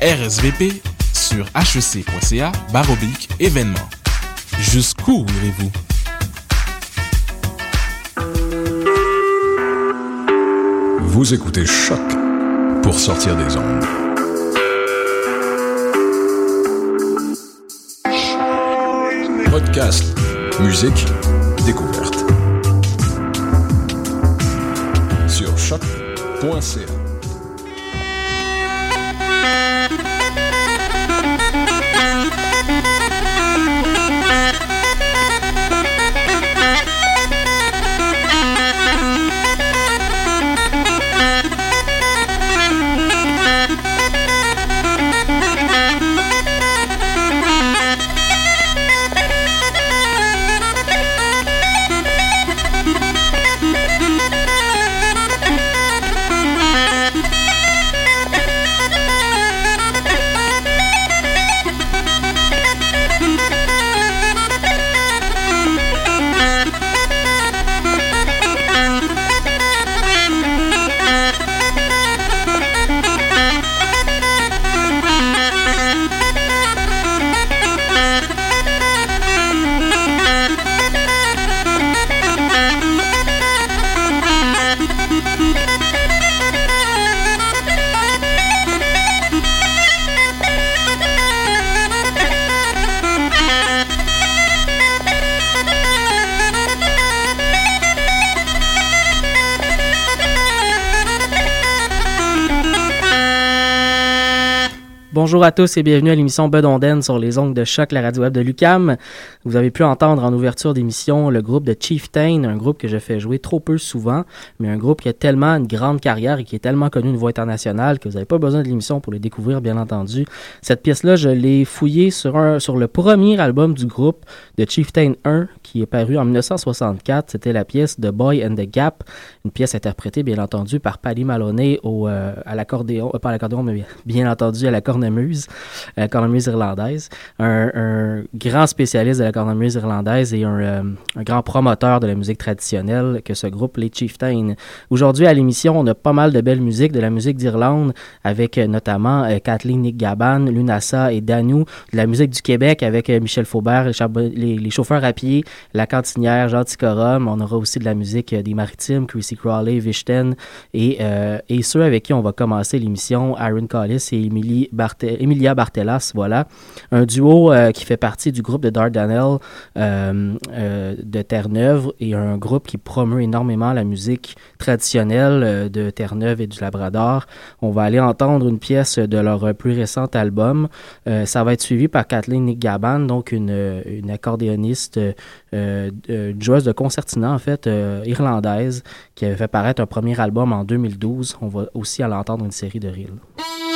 RSVP sur hec.ca baroblique événement. Jusqu'où irez-vous? Vous écoutez Choc pour sortir des ondes. Podcast, musique, découverte. Sur choc.ca. Bonjour à tous et bienvenue à l'émission Bedonden sur les ongles de choc, la radio web de Lucam. Vous avez pu entendre en ouverture d'émission le groupe de Chieftain, un groupe que je fais jouer trop peu souvent, mais un groupe qui a tellement une grande carrière et qui est tellement connu une voix internationale que vous n'avez pas besoin de l'émission pour le découvrir, bien entendu. Cette pièce-là, je l'ai fouillée sur, un, sur le premier album du groupe de Chieftain 1 qui est paru en 1964. C'était la pièce The Boy and the Gap, une pièce interprétée, bien entendu, par Paddy Maloney au, euh, à l'accordéon, euh, pas à l'accordéon, mais bien entendu à la cornemuse euh, cornemuse irlandaise, un, grand spécialiste cornemuse irlandaise et euh, un, grand promoteur de la musique traditionnelle que ce groupe, les Chieftains. Aujourd'hui à l'émission, on a pas mal de belles musiques, de la musique d'Irlande avec euh, notamment Kathleen Nick Gaban, Lunasa et Danou, de la musique du Québec avec Michel Faubert, les, chauffeurs à pied, la cantinière, Jean Ticorum. On aura aussi de la musique des Maritimes, Chrissy Crawley, Vichten et, et ceux avec qui on va commencer l'émission, Aaron Collis et Emilia Bartelas, voilà. Un duo euh, qui fait partie du groupe de Dardanelle euh, euh, de Terre-Neuve et un groupe qui promeut énormément la musique traditionnelle de Terre-Neuve et du Labrador. On va aller entendre une pièce de leur plus récent album. ça va être suivi par Kathleen Nick Gaban, donc une, une accordéoniste, une joueuse de concertina en fait, irlandaise, qui avait fait paraître un premier album en 2012. On va aussi aller entendre une série de reels.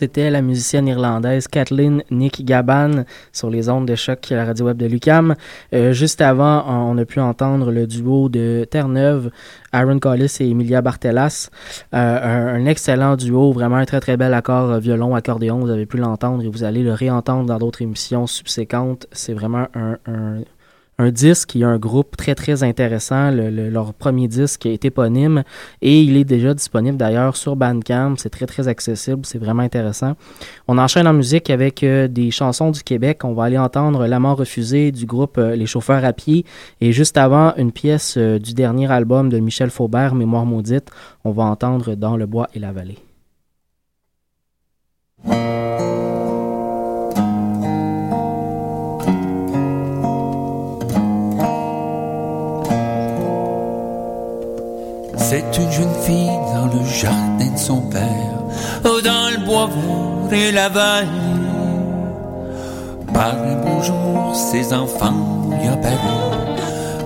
C'était la musicienne irlandaise Kathleen Nick Gaban sur les ondes de choc la radio web de Lucam. Euh, juste avant, on a pu entendre le duo de Terre-Neuve, Aaron Collis et Emilia Bartelas. Euh, un, excellent duo, vraiment un très très bel accord euh, violon-accordéon. Vous avez pu l'entendre et vous allez le réentendre dans d'autres émissions subséquentes. C'est vraiment un disque, il y a un groupe très très intéressant, leur premier disque est éponyme et il est déjà disponible d'ailleurs sur Bandcamp, c'est très très accessible, c'est vraiment intéressant. On enchaîne en musique avec euh, des chansons du Québec, on va aller entendre L'amant refusé du groupe euh, Les chauffeurs à pied et juste avant une pièce euh, du dernier album de Michel Faubert, Mémoire maudite, on va entendre Dans le bois et la vallée. Et la vallée. Par un beau jour, ses enfants y apparurent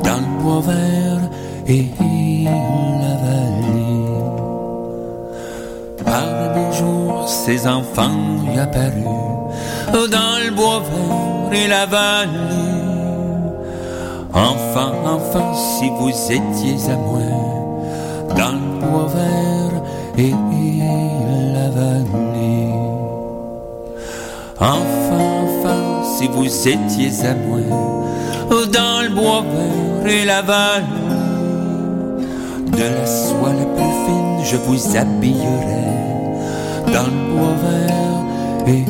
dans le bois vert et la vallée. Par un beau jour, ses enfants y apparurent dans le bois vert et la vallée. Enfin, enfin, si vous étiez à moi dans le bois vert et Enfin, enfin, si vous étiez à moi, dans le bois vert et la vallée, de la soie la plus fine, je vous habillerai dans le bois vert et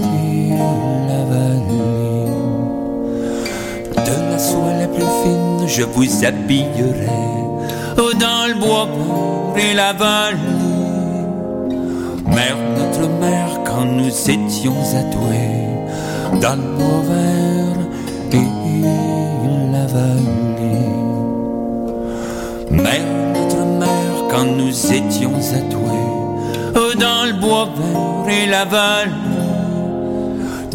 la vallée. De la soie la plus fine, je vous habillerai dans le bois et la vallée. Quand nous étions adoués, dans le vert et la vallée. Mère, notre mère, quand nous étions adoués, dans le bois vert et la vallée.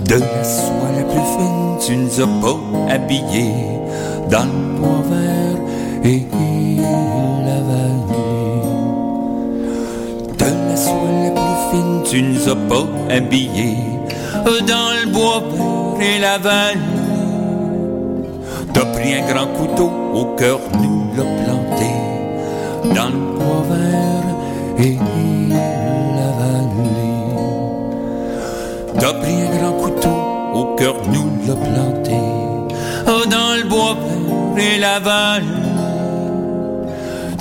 De la soie la plus fine, tu nous as dans le bois vert et tu nous as pas habillés dans le bois et la vallée. T'as pris un grand couteau au cœur, nous l'a planté dans le bois vert et la vallée. T'as pris un grand couteau au cœur, nous l'a planté dans le bois vert et la vallée.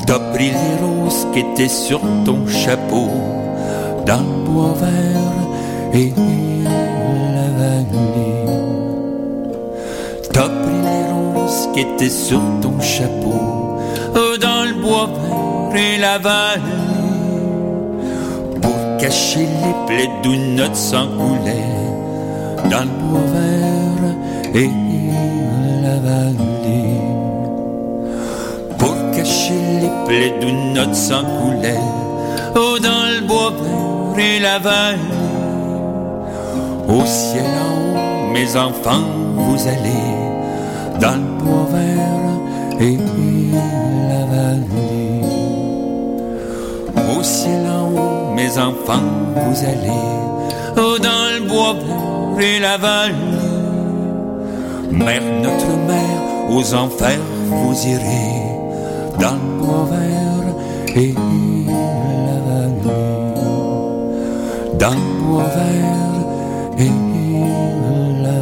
T'as pris les roses qui étaient sur ton chapeau dans le bois vert et la vallée. T'as pris les roses qui étaient sur ton chapeau dans le bois vert et la vallée. Pour cacher les plaies d'où notre sang coulait dans le bois vert et la vallée les plaies d'où notre sang coulait, oh dans le bois vert la vallée. Au ciel en haut, mes enfants, vous allez dans le bois vert et la vallée. Au ciel en haut, mes enfants, vous allez dans le bois vert et la vallée. Mère, notre mère, aux enfers, vous irez dans le bois vert et Dans le bois vert et la.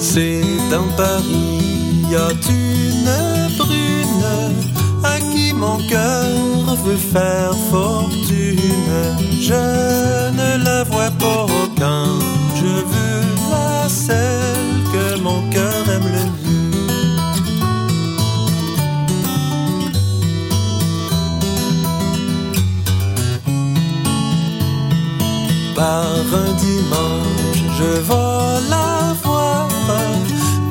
C'est dans Paris, y a une brune à qui mon cœur veut faire fortune. Je ne la vois pas quand je veux la celle que mon cœur aime le mieux. Par un dimanche, je vais la voir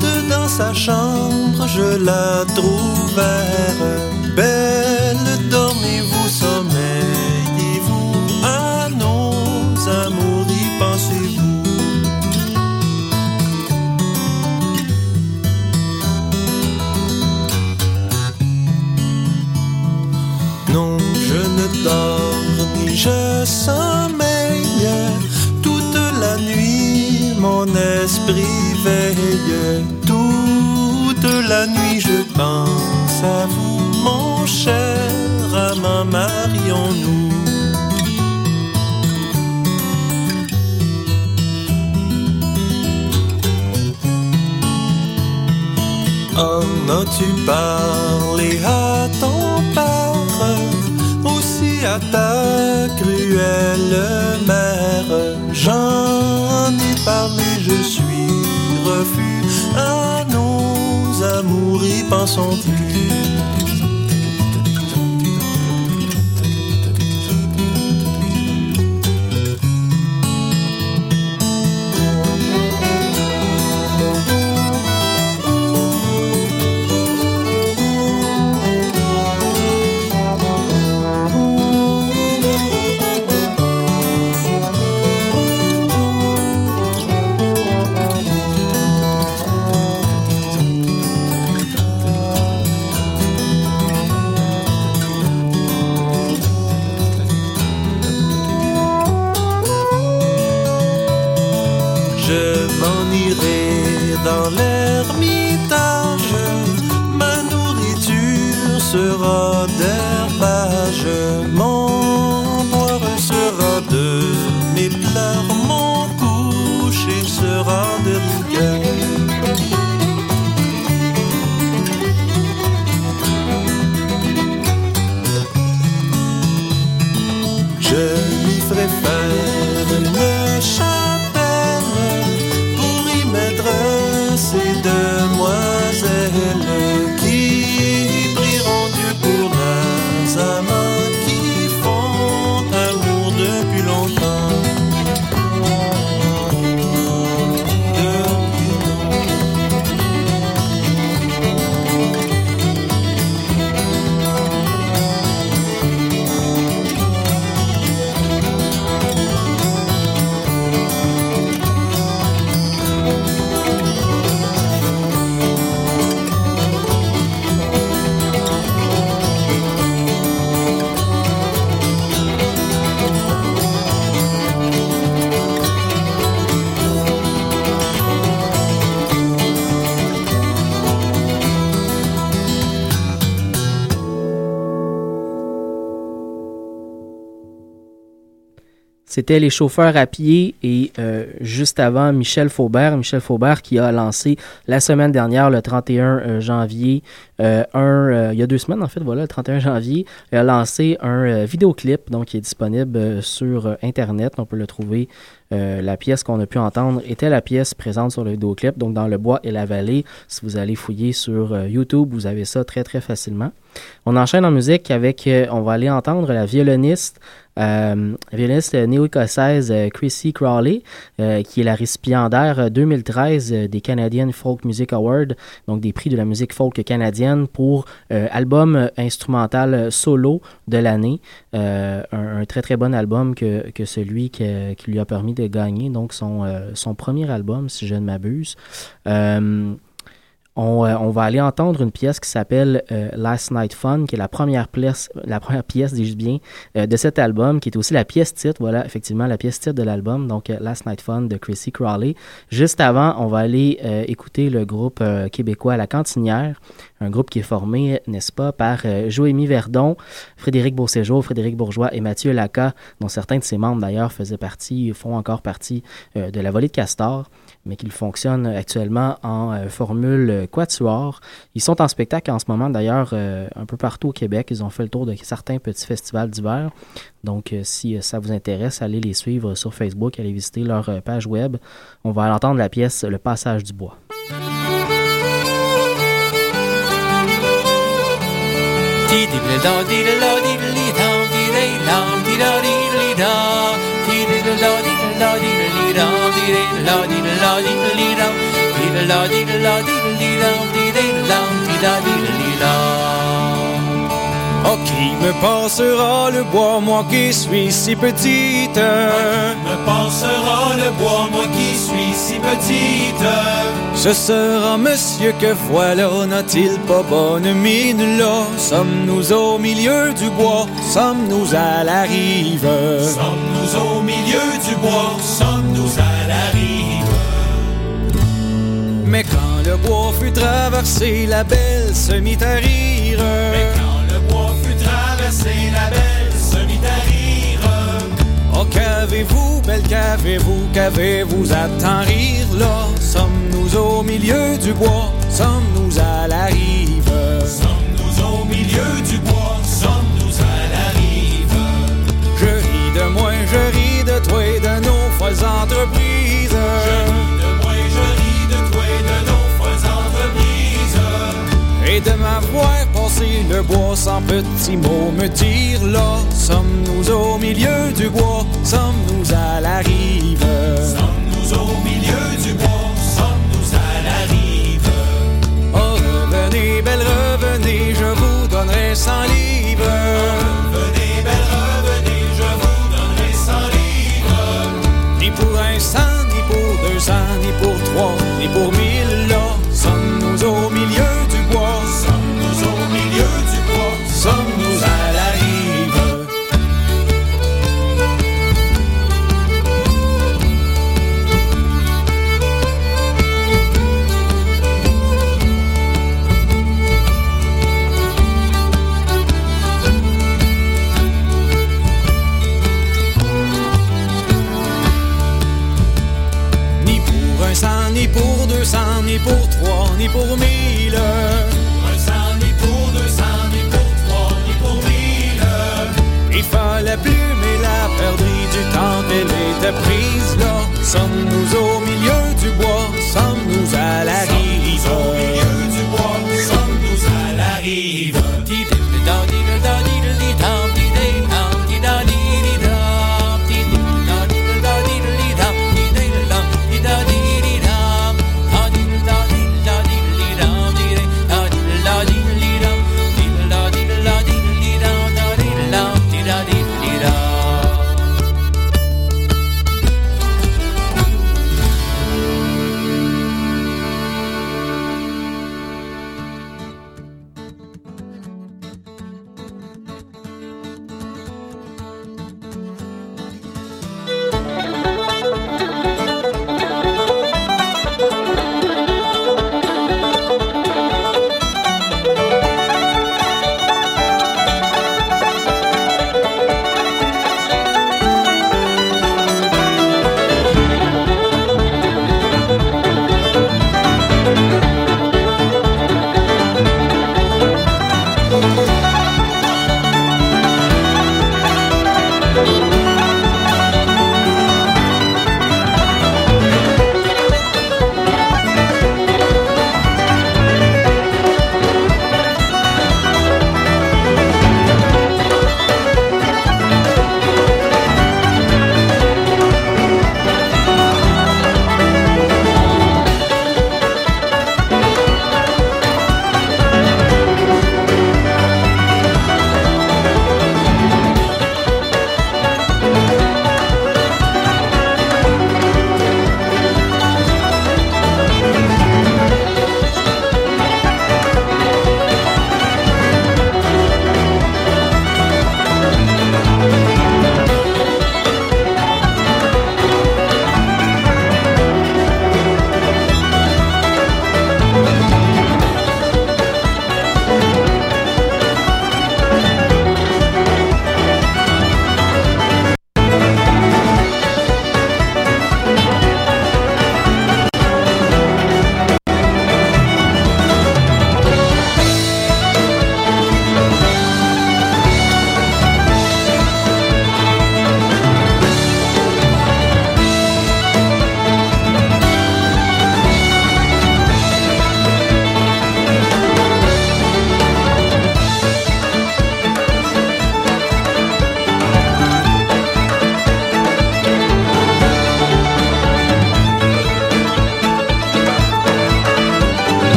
dedans sa chambre, je la trouve Toute la nuit, je pense à vous, mon cher amant, marions-nous. En as-tu parlé à ton père, aussi à ta cruelle mère J'en amours, No. C'était les chauffeurs à pied et euh, juste avant Michel Faubert. Michel Faubert qui a lancé la semaine dernière, le 31 euh, janvier, euh, un, il y a deux semaines en fait, voilà, le 31 janvier, il a lancé un vidéoclip donc qui est disponible sur Internet. On peut le trouver. Euh, la pièce qu'on a pu entendre était la pièce présente sur le vidéoclip, donc dans le bois et la vallée. Si vous allez fouiller sur euh, YouTube, vous avez ça très très facilement. On enchaîne en musique avec, euh, on va aller entendre la violoniste, violoniste néo-écossaise Chrissy Crawley, qui est la récipiendaire euh, 2013 euh, des Canadian Folk Music Awards, donc des prix de la musique folk canadienne pour album instrumental solo de l'année. Un, très très bon album que, que celui qui lui a permis de gagner, donc son, euh, son premier album, si je ne m'abuse. On, euh, on va aller entendre une pièce qui s'appelle euh, Last Night Fun, qui est la première pièce, la première pièce, dis-je bien, euh, de cet album, qui est aussi la pièce titre, voilà, effectivement, la pièce titre de l'album, donc euh, Last Night Fun de Chrissy Crawley. Juste avant, on va aller euh, écouter le groupe euh, québécois La Cantinière, un groupe qui est formé, n'est-ce pas, par Joémie Verdon, Frédéric Beauséjour, Frédéric Bourgeois et Mathieu Laca, dont certains de ses membres d'ailleurs faisaient partie, font encore partie de la volée de Castor mais qu'ils fonctionnent actuellement en euh, formule quatuor. Ils sont en spectacle en ce moment, d'ailleurs, euh, un peu partout au Québec. Ils ont fait le tour de certains petits festivals d'hiver. Donc, euh, si ça vous intéresse, allez les suivre sur Facebook, allez visiter leur page web. On va entendre la pièce Le passage du bois. Oh, qui me pensera le bois, moi qui suis si petite? Me pensera le bois, moi qui suis si petite? Ce sera monsieur que voilà, n'a-t-il pas bonne mine là? Sommes-nous au milieu du bois? Sommes-nous à la rive? Sommes-nous au Mais quand le bois fut traversé, la belle se mit à rire Mais quand le bois fut traversé, la belle se mit à rire. Oh, qu'avez-vous, belle, qu'avez-vous, qu'avez-vous à tant rire? Là Sommes-nous au milieu du bois, sommes-nous à la rive Sommes-nous au milieu du bois, sommes-nous à la rive. Je ris de moi, je ris de toi et de nos folles entreprises Je Et de m'avoir passé le bois sans petit mot me dire là Sommes-nous au milieu du bois, sommes-nous à la rive? Sommes-nous au milieu du bois, sommes-nous à la rive? Oh revenez, belle revenez, je vous donnerai cent livres ni pour mille Un cent, ni pour deux cents, ni pour trois, ni pour mille. Il fallait plumer la perdrie du temps qu'elle était prise là. Sommes-nous au milieu du bois, sommes-nous à la rive.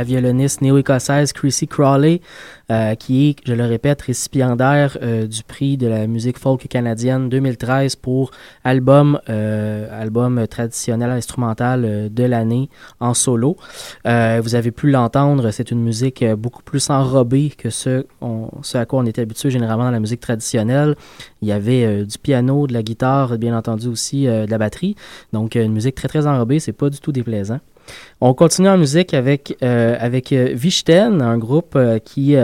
La violoniste néo-écossaise Chrissy Crawley, euh, qui est, je le répète, récipiendaire euh, du prix de la musique folk canadienne 2013 pour album, euh, album traditionnel instrumental de l'année en solo. vous avez pu l'entendre, c'est une musique beaucoup plus enrobée que ce, à quoi on était habitué généralement dans la musique traditionnelle. Il y avait du piano, de la guitare, bien entendu aussi de la batterie. Donc une musique très très enrobée, c'est pas du tout déplaisant. On continue en musique avec, euh, avec euh, Vichten, un groupe euh, qui,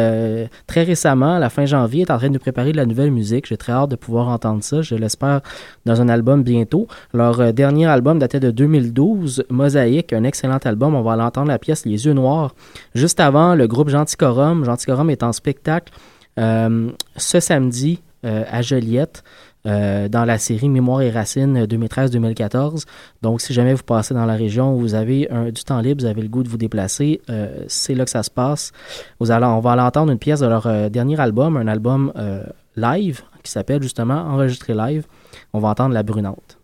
très récemment, à la fin janvier, est en train de préparer de la nouvelle musique. J'ai très hâte de pouvoir entendre ça. Je l'espère dans un album bientôt. Leur dernier album datait de 2012, Mosaïque, un excellent album. On va l'entendre la pièce Les Yeux Noirs. Juste avant, le groupe Genticorum. Genticorum est en spectacle ce samedi à Joliette. Euh, dans la série Mémoire et Racines 2013-2014. Donc, si jamais vous passez dans la région vous avez du temps libre, vous avez le goût de vous déplacer, euh, c'est là que ça se passe. Vous allez, on va aller entendre une pièce de leur euh, dernier album, un album live qui s'appelle justement Enregistré live. On va entendre La Brunante.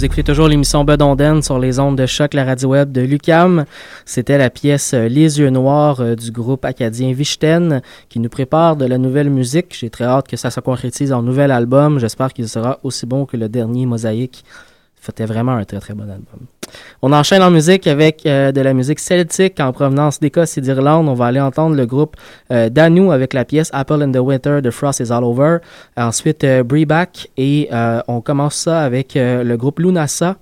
Vous écoutez toujours l'émission Bedonden sur les ondes de choc, la radio web de Lucam. C'était la pièce euh, Les yeux noirs euh, du groupe acadien Vichten qui nous prépare de la nouvelle musique. J'ai très hâte que ça se concrétise en nouvel album. J'espère qu'il sera aussi bon que le dernier Mosaïque. C'était vraiment un très très bon album. On enchaîne en musique avec euh, de la musique celtique en provenance d'Écosse et d'Irlande. On va aller entendre le groupe euh, Danu avec la pièce Apple in the Winter de Frost is All Over. Ensuite, euh, Breback et euh, on commence ça avec le groupe Lunasa.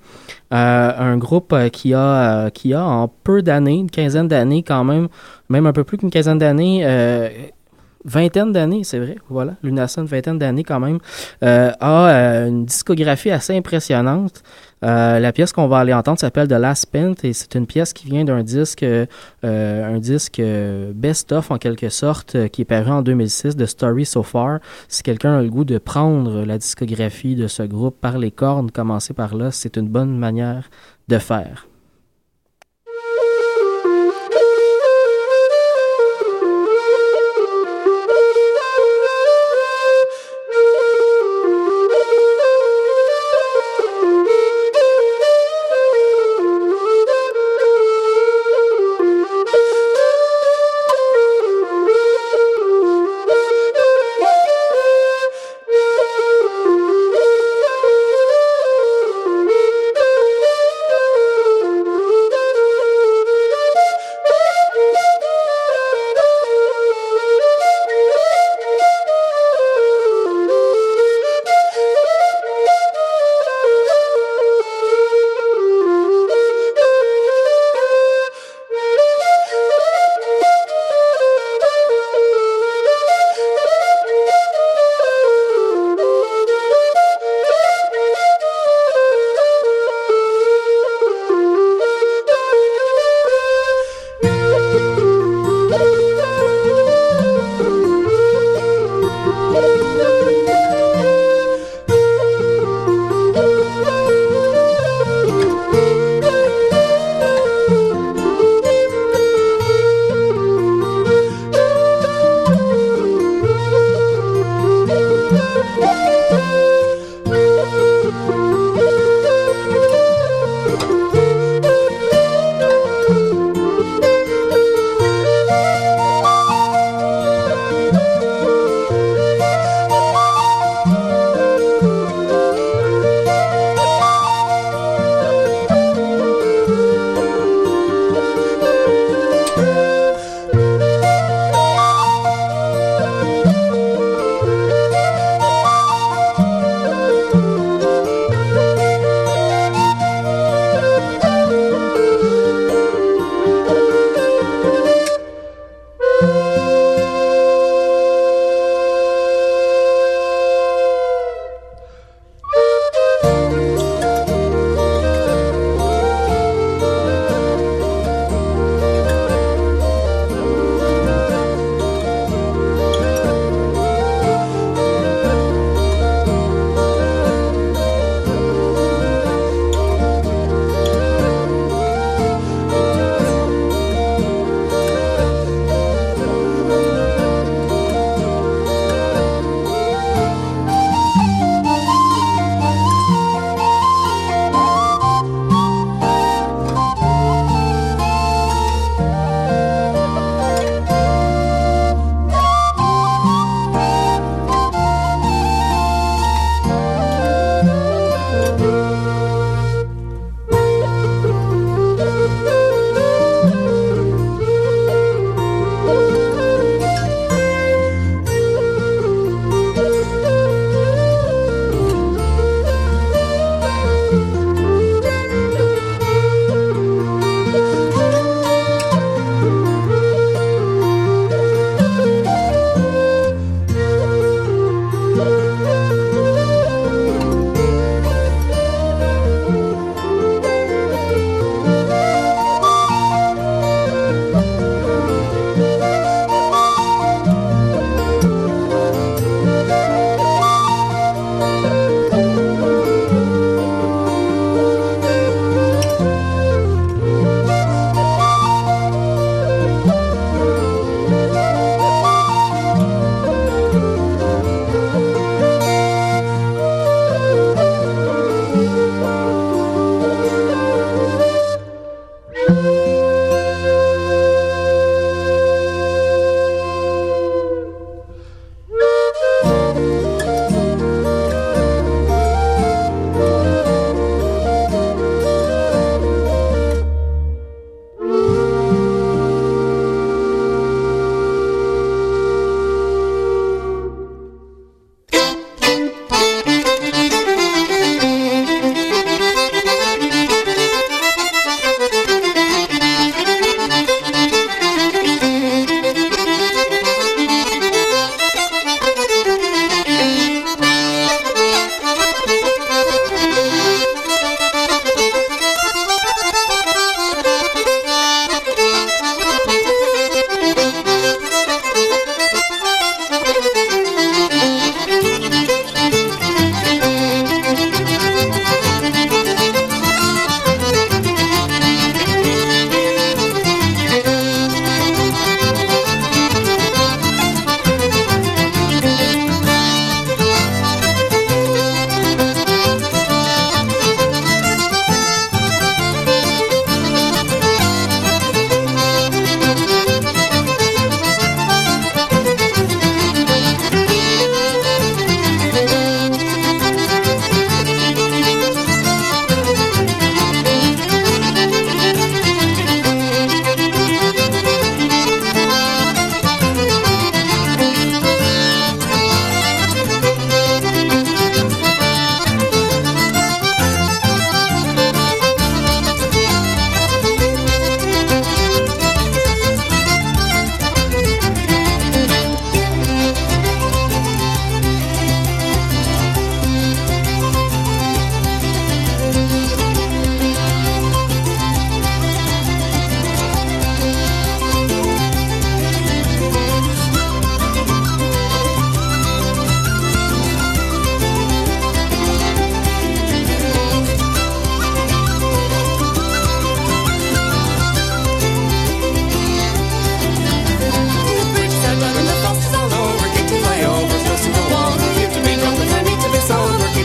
Un groupe qui a qui a en peu d'années, une quinzaine d'années quand même, même un peu plus qu'une quinzaine d'années, vingtaine d'années, c'est vrai, voilà, Lunasa, une vingtaine d'années quand même, euh, a euh, une discographie assez impressionnante. Euh, la pièce qu'on va aller entendre s'appelle The Last Pint et c'est une pièce qui vient d'un disque, euh, un disque euh, best-of en quelque sorte, euh, qui est paru en 2006 de Story So Far. Si quelqu'un a le goût de prendre la discographie de ce groupe par les cornes, commencer par là, c'est une bonne manière de faire.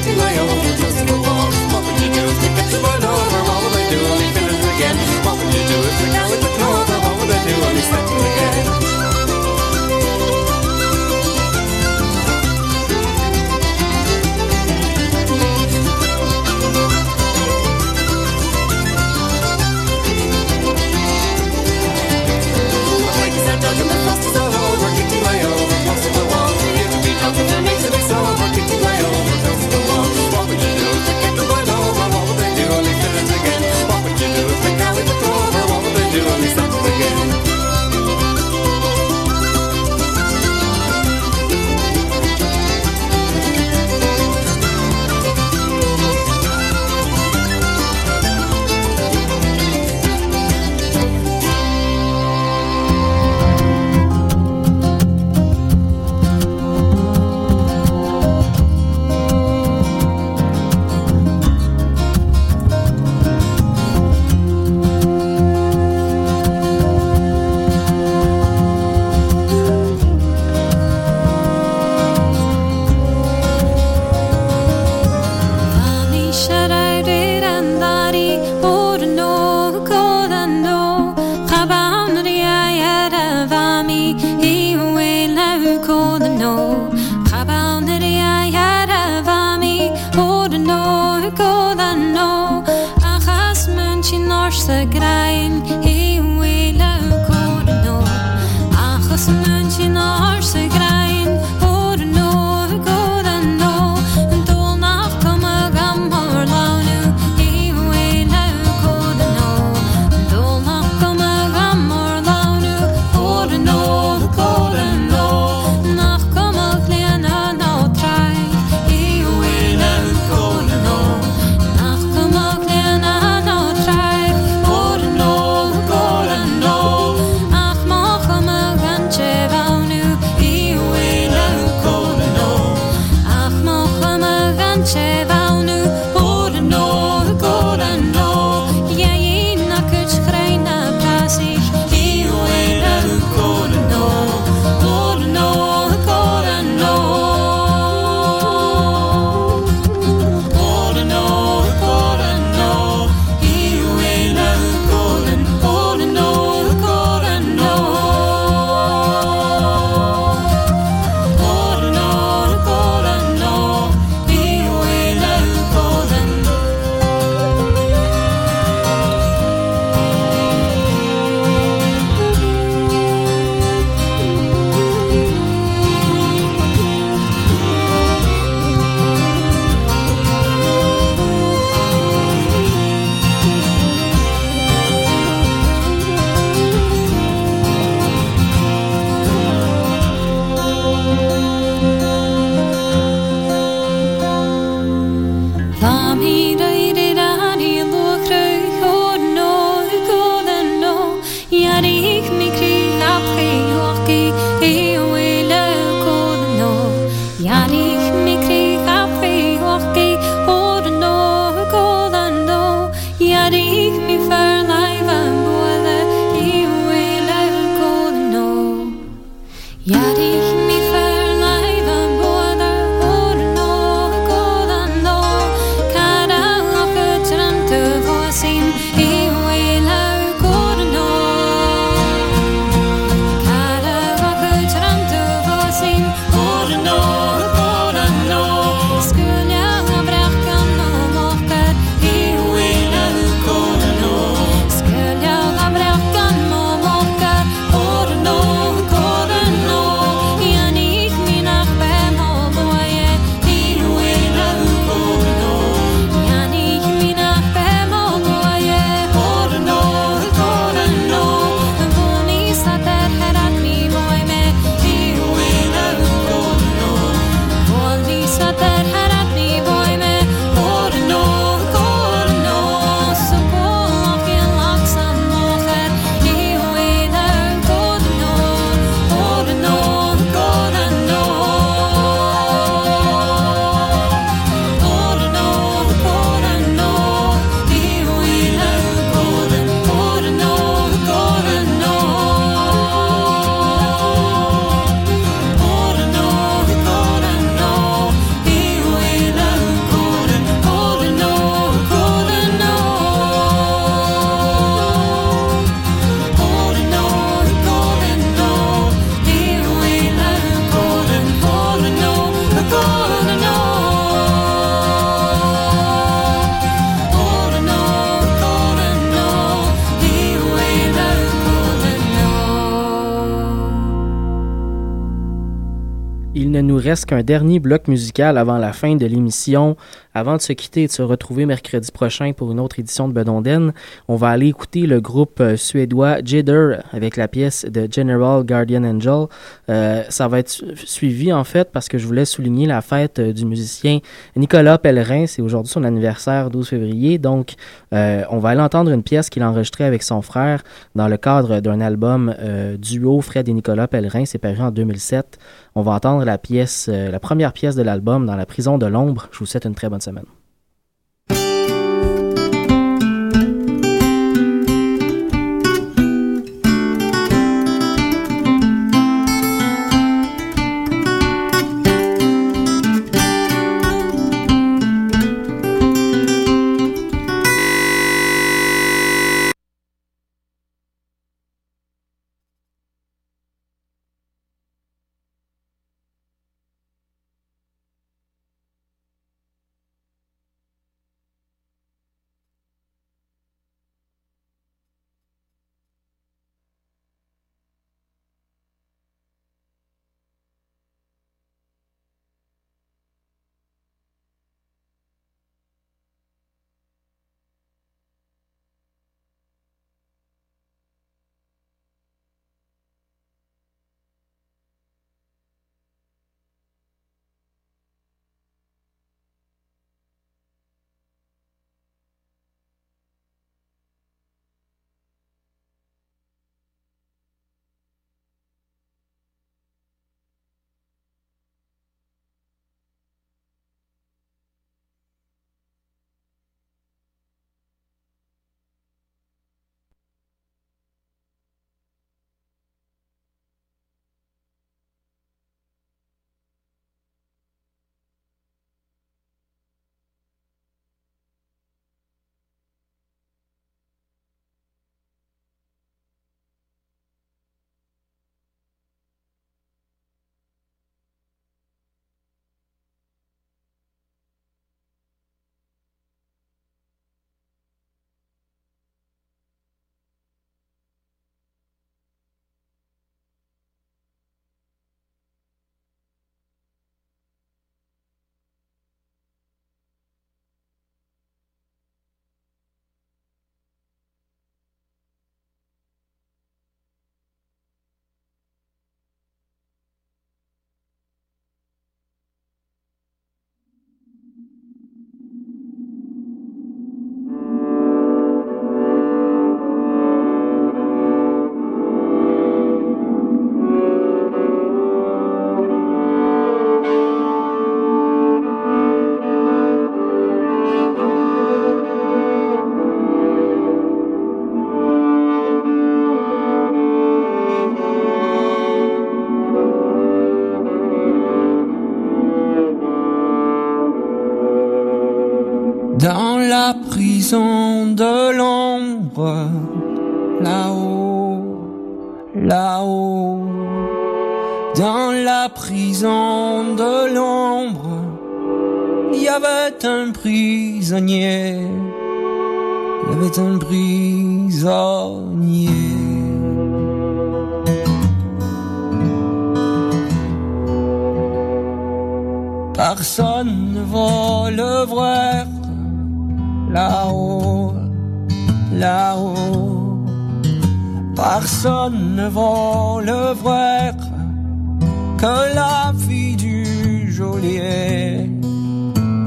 Just move on, hoping you do. Depends on my. Qu'un dernier bloc musical avant la fin de l'émission Avant de se quitter et de se retrouver mercredi prochain pour une autre édition de Bedonden, on va aller écouter le groupe euh, suédois Jidder avec la pièce de General Guardian Angel. Euh, ça va être suivi en fait parce que je voulais souligner la fête euh, du musicien Nicolas Pellerin. C'est aujourd'hui son anniversaire, 12 février. Donc, on va aller entendre une pièce qu'il a enregistrée avec son frère dans le cadre d'un album duo Fred et Nicolas Pellerin. C'est paru en 2007. On va entendre la pièce, euh, la première pièce de l'album dans la prison de l'ombre. Je vous souhaite une très bonne semaine.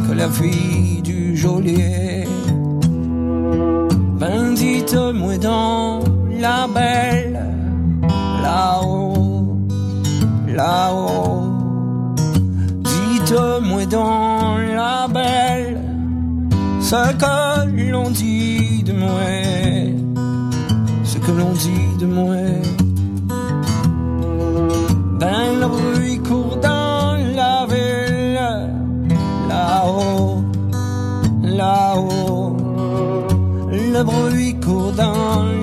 Que la fille du geôlier. Ben dites-moi dans la belle, là-haut, là-haut. Dites-moi dans la belle ce que l'on dit de moi, ce que l'on dit de moi. Ben le bruit court dans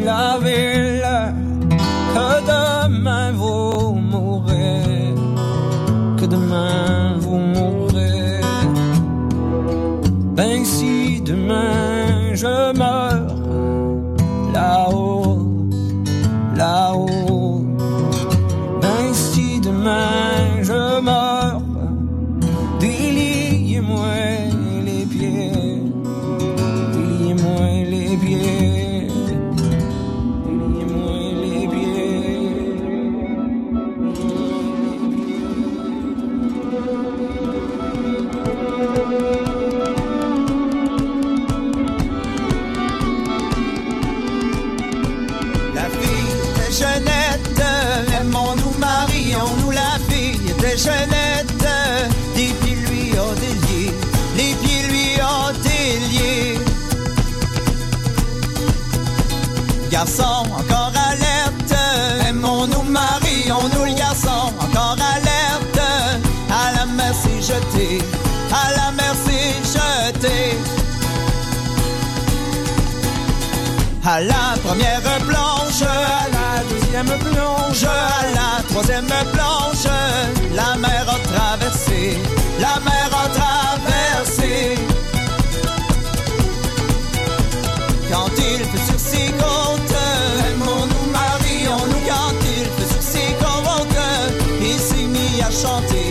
plonge, à la troisième planche, la mer a traversé, la mer a traversé. Quand il fait sur ses côtes, aimons-nous, marions-nous, quand il fait sur ses côtes, il s'est mis à chanter,